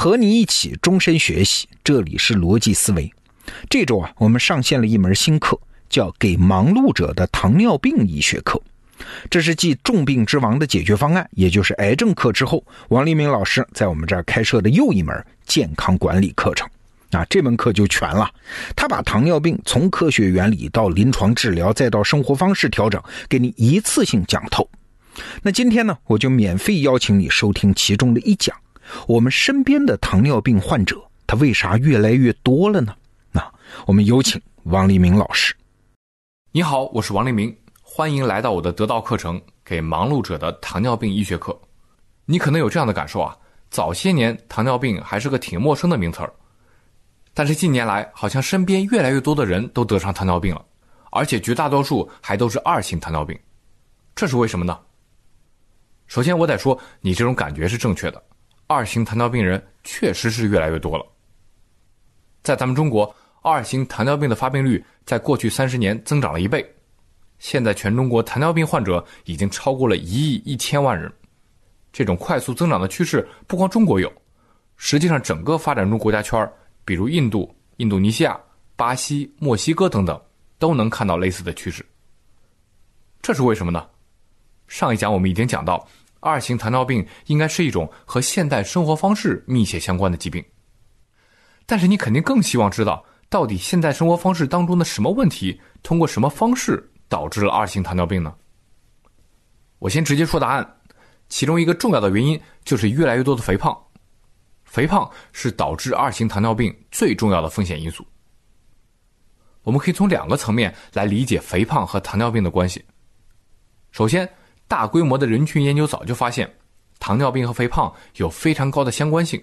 和你一起终身学习，这里是逻辑思维。这周啊，我们上线了一门新课，叫《给忙碌者的糖尿病医学课》。这是继重病之王的解决方案，也就是癌症课之后，王立明老师在我们这儿开设的又一门健康管理课程。啊，这门课就全了，他把糖尿病从科学原理到临床治疗，再到生活方式调整，给你一次性讲透。那今天呢，我就免费邀请你收听其中的一讲。我们身边的糖尿病患者，他为啥越来越多了呢？那我们有请王立明老师。你好，我是王立明，欢迎来到我的得道课程《给忙碌者的糖尿病医学课》。你可能有这样的感受啊，早些年糖尿病还是个挺陌生的名词儿，但是近年来好像身边越来越多的人都得上糖尿病了，而且绝大多数还都是二型糖尿病，这是为什么呢？首先，我得说你这种感觉是正确的。二型糖尿病人确实是越来越多了。在咱们中国，二型糖尿病的发病率在过去三十年增长了一倍，现在全中国糖尿病患者已经超过了一亿一千万人。这种快速增长的趋势不光中国有，实际上整个发展中国家圈比如印度、印度尼西亚、巴西、墨西哥等等，都能看到类似的趋势。这是为什么呢？上一讲我们已经讲到。二型糖尿病应该是一种和现代生活方式密切相关的疾病，但是你肯定更希望知道，到底现代生活方式当中的什么问题，通过什么方式导致了二型糖尿病呢？我先直接说答案，其中一个重要的原因就是越来越多的肥胖，肥胖是导致二型糖尿病最重要的风险因素。我们可以从两个层面来理解肥胖和糖尿病的关系，首先。大规模的人群研究早就发现，糖尿病和肥胖有非常高的相关性。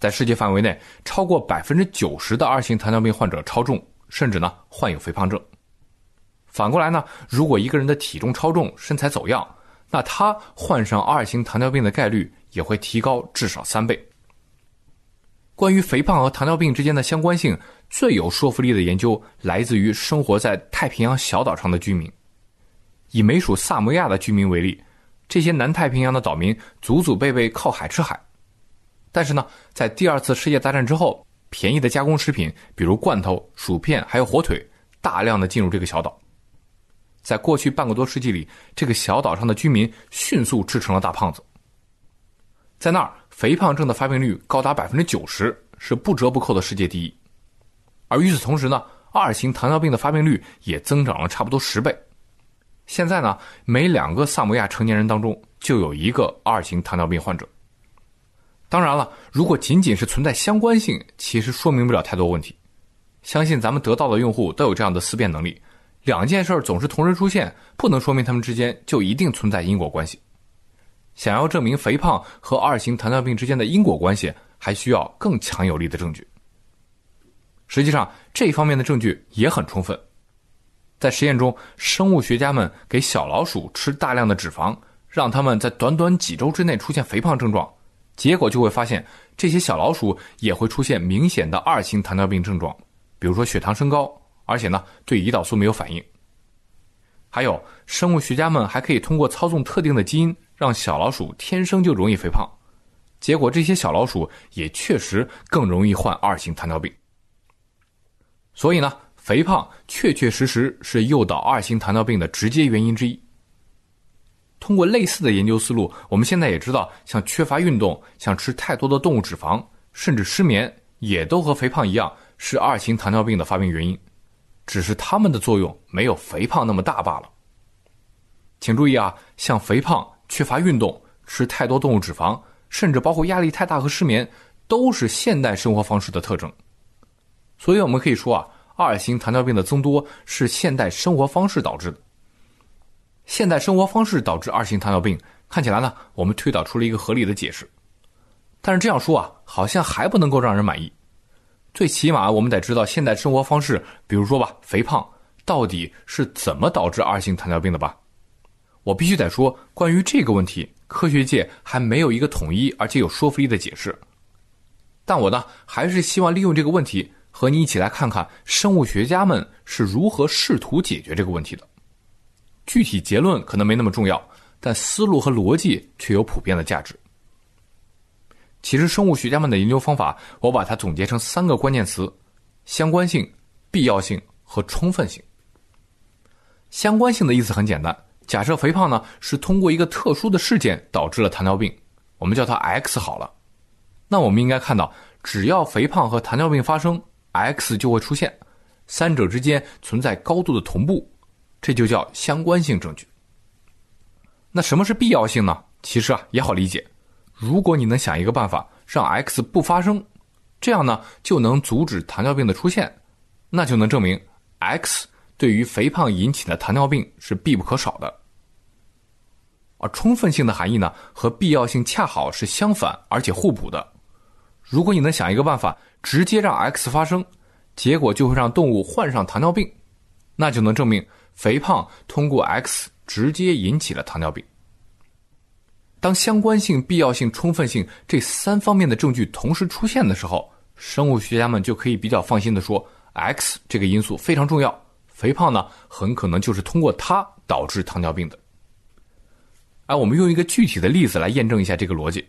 在世界范围内，超过百分之九十的二型糖尿病患者超重，甚至呢患有肥胖症。反过来呢，如果一个人的体重超重、身材走样，那他患上二型糖尿病的概率也会提高至少三倍。关于肥胖和糖尿病之间的相关性，最有说服力的研究来自于生活在太平洋小岛上的居民。以美属萨摩亚的居民为例，这些南太平洋的岛民祖祖辈辈靠海吃海，但是呢，在第二次世界大战之后，便宜的加工食品，比如罐头、薯片，还有火腿，大量的进入这个小岛。在过去半个多世纪里，这个小岛上的居民迅速吃成了大胖子。在那儿，肥胖症的发病率高达百分之九十，是不折不扣的世界第一。而与此同时呢，二型糖尿病的发病率也增长了差不多十倍。现在呢，每两个萨摩亚成年人当中就有一个二型糖尿病患者。当然了，如果仅仅是存在相关性，其实说明不了太多问题。相信咱们得到的用户都有这样的思辨能力：两件事总是同时出现，不能说明他们之间就一定存在因果关系。想要证明肥胖和二型糖尿病之间的因果关系，还需要更强有力的证据。实际上，这方面的证据也很充分。在实验中，生物学家们给小老鼠吃大量的脂肪，让它们在短短几周之内出现肥胖症状，结果就会发现这些小老鼠也会出现明显的二型糖尿病症状，比如说血糖升高，而且呢对胰岛素没有反应。还有，生物学家们还可以通过操纵特定的基因，让小老鼠天生就容易肥胖，结果这些小老鼠也确实更容易患二型糖尿病。所以呢。肥胖确确实实是诱导二型糖尿病的直接原因之一。通过类似的研究思路，我们现在也知道，像缺乏运动、像吃太多的动物脂肪，甚至失眠，也都和肥胖一样是二型糖尿病的发病原因，只是它们的作用没有肥胖那么大罢了。请注意啊，像肥胖、缺乏运动、吃太多动物脂肪，甚至包括压力太大和失眠，都是现代生活方式的特征。所以我们可以说啊。二型糖尿病的增多是现代生活方式导致的。现代生活方式导致二型糖尿病，看起来呢，我们推导出了一个合理的解释。但是这样说啊，好像还不能够让人满意。最起码我们得知道现代生活方式，比如说吧，肥胖到底是怎么导致二型糖尿病的吧？我必须得说，关于这个问题，科学界还没有一个统一而且有说服力的解释。但我呢，还是希望利用这个问题。和你一起来看看生物学家们是如何试图解决这个问题的。具体结论可能没那么重要，但思路和逻辑却有普遍的价值。其实生物学家们的研究方法，我把它总结成三个关键词：相关性、必要性和充分性。相关性的意思很简单，假设肥胖呢是通过一个特殊的事件导致了糖尿病，我们叫它 X 好了。那我们应该看到，只要肥胖和糖尿病发生，X 就会出现，三者之间存在高度的同步，这就叫相关性证据。那什么是必要性呢？其实啊也好理解，如果你能想一个办法让 X 不发生，这样呢就能阻止糖尿病的出现，那就能证明 X 对于肥胖引起的糖尿病是必不可少的。而充分性的含义呢和必要性恰好是相反而且互补的。如果你能想一个办法直接让 X 发生，结果就会让动物患上糖尿病，那就能证明肥胖通过 X 直接引起了糖尿病。当相关性、必要性、充分性这三方面的证据同时出现的时候，生物学家们就可以比较放心的说，X 这个因素非常重要，肥胖呢很可能就是通过它导致糖尿病的。哎我们用一个具体的例子来验证一下这个逻辑，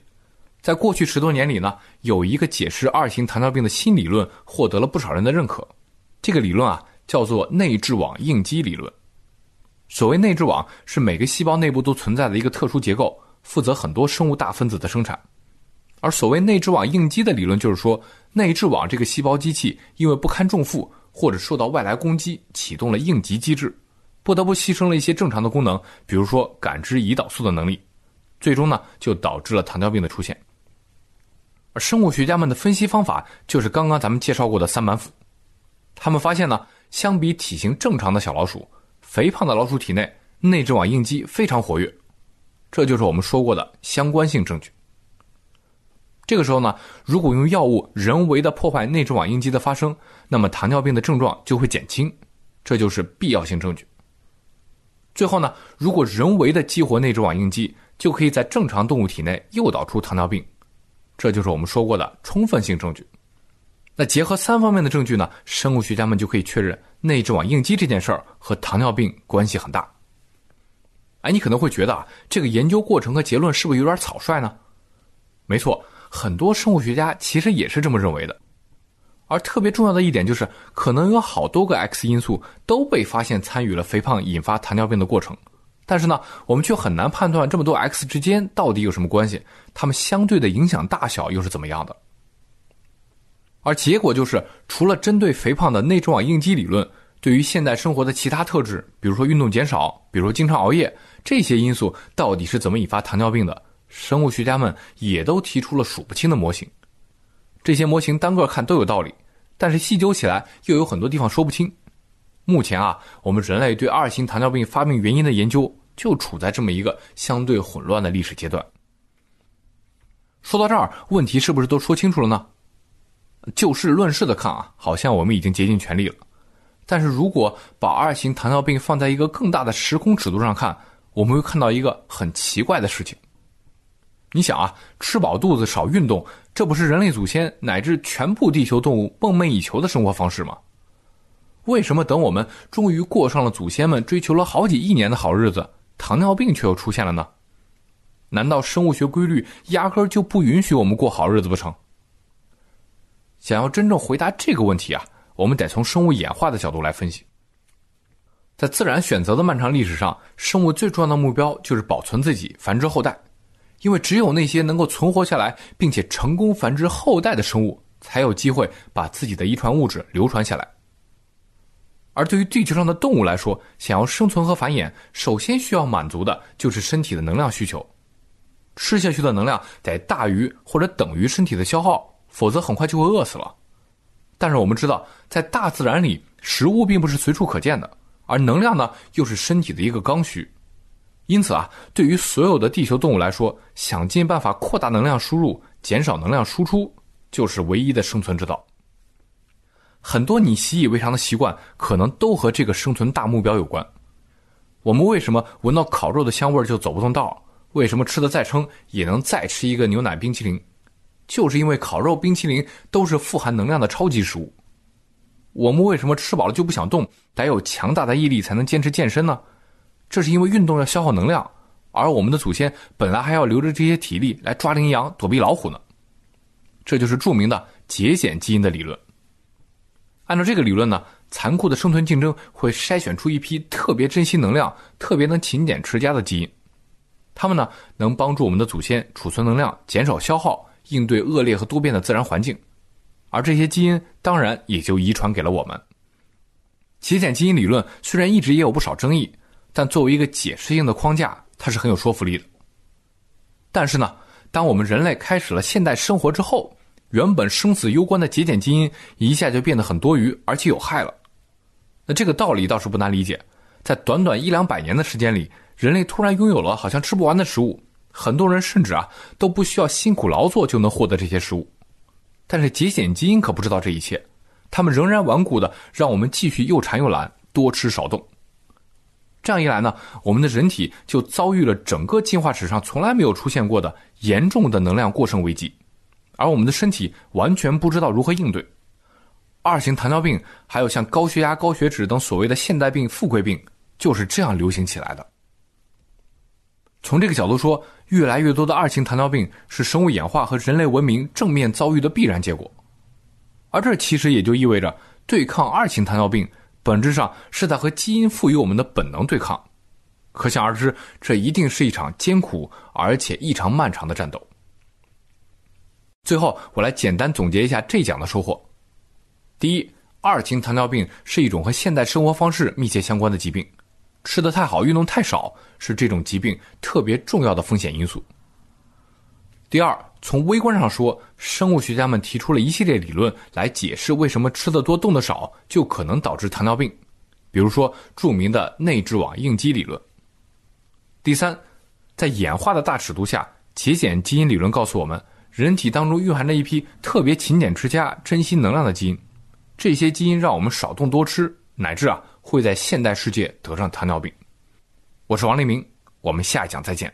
在过去十多年里呢，有一个解释二型糖尿病的新理论获得了不少人的认可，这个理论啊叫做内质网应激理论。所谓内质网，是每个细胞内部都存在的一个特殊结构。负责很多生物大分子的生产，而所谓内质网应激的理论就是说，内质网这个细胞机器因为不堪重负或者受到外来攻击，启动了应急机制，不得不牺牲了一些正常的功能，比如说感知胰岛素的能力，最终呢就导致了糖尿病的出现。生物学家们的分析方法就是刚刚咱们介绍过的三板斧，他们发现呢，相比体型正常的小老鼠，肥胖的老鼠体内内质网应激非常活跃。这就是我们说过的相关性证据。这个时候呢，如果用药物人为的破坏内质网应激的发生，那么糖尿病的症状就会减轻，这就是必要性证据。最后呢，如果人为的激活内质网应激，就可以在正常动物体内诱导出糖尿病，这就是我们说过的充分性证据。那结合三方面的证据呢，生物学家们就可以确认内质网应激这件事儿和糖尿病关系很大。哎，你可能会觉得啊，这个研究过程和结论是不是有点草率呢？没错，很多生物学家其实也是这么认为的。而特别重要的一点就是，可能有好多个 X 因素都被发现参与了肥胖引发糖尿病的过程，但是呢，我们却很难判断这么多 X 之间到底有什么关系，它们相对的影响大小又是怎么样的。而结果就是，除了针对肥胖的内质网应激理论。对于现代生活的其他特质，比如说运动减少，比如经常熬夜，这些因素到底是怎么引发糖尿病的？生物学家们也都提出了数不清的模型。这些模型单个看都有道理，但是细究起来又有很多地方说不清。目前啊，我们人类对二型糖尿病发病原因的研究就处在这么一个相对混乱的历史阶段。说到这儿，问题是不是都说清楚了呢？就事论事的看啊，好像我们已经竭尽全力了。但是如果把二型糖尿病放在一个更大的时空尺度上看，我们会看到一个很奇怪的事情。你想啊，吃饱肚子少运动，这不是人类祖先乃至全部地球动物梦寐以求的生活方式吗？为什么等我们终于过上了祖先们追求了好几亿年的好日子，糖尿病却又出现了呢？难道生物学规律压根儿就不允许我们过好日子不成？想要真正回答这个问题啊？我们得从生物演化的角度来分析。在自然选择的漫长历史上，生物最重要的目标就是保存自己、繁殖后代，因为只有那些能够存活下来并且成功繁殖后代的生物，才有机会把自己的遗传物质流传下来。而对于地球上的动物来说，想要生存和繁衍，首先需要满足的就是身体的能量需求，吃下去的能量得大于或者等于身体的消耗，否则很快就会饿死了。但是我们知道，在大自然里，食物并不是随处可见的，而能量呢，又是身体的一个刚需。因此啊，对于所有的地球动物来说，想尽办法扩大能量输入，减少能量输出，就是唯一的生存之道。很多你习以为常的习惯，可能都和这个生存大目标有关。我们为什么闻到烤肉的香味就走不动道？为什么吃的再撑也能再吃一个牛奶冰淇淋？就是因为烤肉、冰淇淋都是富含能量的超级食物。我们为什么吃饱了就不想动，得有强大的毅力才能坚持健身呢？这是因为运动要消耗能量，而我们的祖先本来还要留着这些体力来抓羚羊、躲避老虎呢。这就是著名的节俭基因的理论。按照这个理论呢，残酷的生存竞争会筛选出一批特别珍惜能量、特别能勤俭持家的基因，它们呢能帮助我们的祖先储存能量、减少消耗、应对恶劣和多变的自然环境，而这些基因当然也就遗传给了我们。勤俭基因理论虽然一直也有不少争议，但作为一个解释性的框架，它是很有说服力的。但是呢，当我们人类开始了现代生活之后，原本生死攸关的节俭基因一下就变得很多余，而且有害了。那这个道理倒是不难理解，在短短一两百年的时间里，人类突然拥有了好像吃不完的食物，很多人甚至啊都不需要辛苦劳作就能获得这些食物。但是节俭基因可不知道这一切，他们仍然顽固的让我们继续又馋又懒，多吃少动。这样一来呢，我们的人体就遭遇了整个进化史上从来没有出现过的严重的能量过剩危机，而我们的身体完全不知道如何应对。二型糖尿病，还有像高血压、高血脂等所谓的现代病、富贵病，就是这样流行起来的。从这个角度说，越来越多的二型糖尿病是生物演化和人类文明正面遭遇的必然结果，而这其实也就意味着对抗二型糖尿病。本质上是在和基因赋予我们的本能对抗，可想而知，这一定是一场艰苦而且异常漫长的战斗。最后，我来简单总结一下这讲的收获：第一，二型糖尿病是一种和现代生活方式密切相关的疾病，吃的太好、运动太少是这种疾病特别重要的风险因素。第二，从微观上说，生物学家们提出了一系列理论来解释为什么吃得多、动得少就可能导致糖尿病，比如说著名的内质网应激理论。第三，在演化的大尺度下，节俭基因理论告诉我们，人体当中蕴含着一批特别勤俭持家、珍惜能量的基因，这些基因让我们少动多吃，乃至啊会在现代世界得上糖尿病。我是王立明，我们下一讲再见。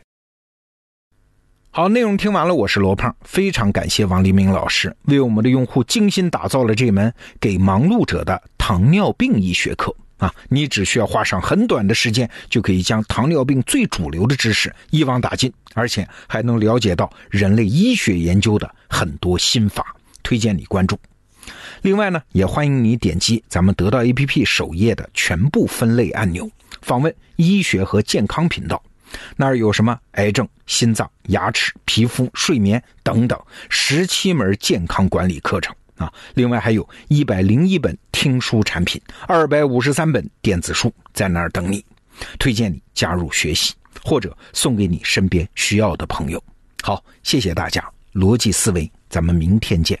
好，内容听完了，我是罗胖，非常感谢王黎明老师为我们的用户精心打造了这门给忙碌者的糖尿病医学课啊！你只需要花上很短的时间，就可以将糖尿病最主流的知识一网打尽，而且还能了解到人类医学研究的很多心法，推荐你关注。另外呢，也欢迎你点击咱们得到 APP 首页的全部分类按钮，访问医学和健康频道。那儿有什么癌症、心脏、牙齿、皮肤、睡眠等等十七门健康管理课程啊！另外还有一百零一本听书产品，二百五十三本电子书在那儿等你，推荐你加入学习，或者送给你身边需要的朋友。好，谢谢大家，逻辑思维，咱们明天见。